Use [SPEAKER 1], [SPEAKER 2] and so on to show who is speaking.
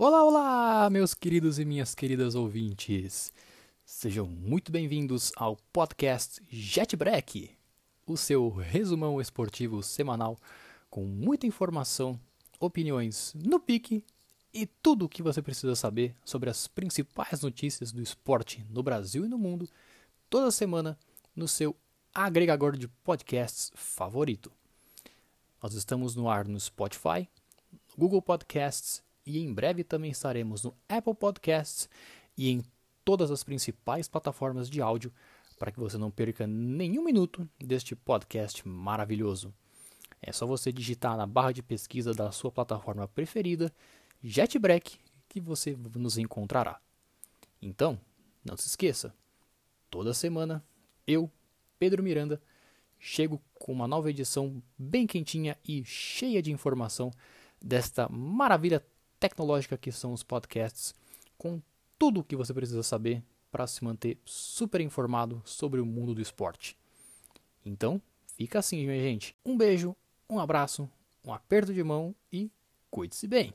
[SPEAKER 1] Olá, olá, meus queridos e minhas queridas ouvintes. Sejam muito bem-vindos ao podcast Jetbreak, o seu resumão esportivo semanal com muita informação, opiniões no pique e tudo o que você precisa saber sobre as principais notícias do esporte no Brasil e no mundo, toda semana no seu agregador de podcasts favorito. Nós estamos no ar no Spotify, Google Podcasts e em breve também estaremos no Apple Podcasts e em todas as principais plataformas de áudio para que você não perca nenhum minuto deste podcast maravilhoso. É só você digitar na barra de pesquisa da sua plataforma preferida JetBreak que você nos encontrará. Então, não se esqueça, toda semana eu, Pedro Miranda, chego com uma nova edição bem quentinha e cheia de informação desta maravilha tecnológica que são os podcasts, com tudo o que você precisa saber para se manter super informado sobre o mundo do esporte. Então, fica assim, minha gente. Um beijo, um abraço, um aperto de mão e cuide-se bem.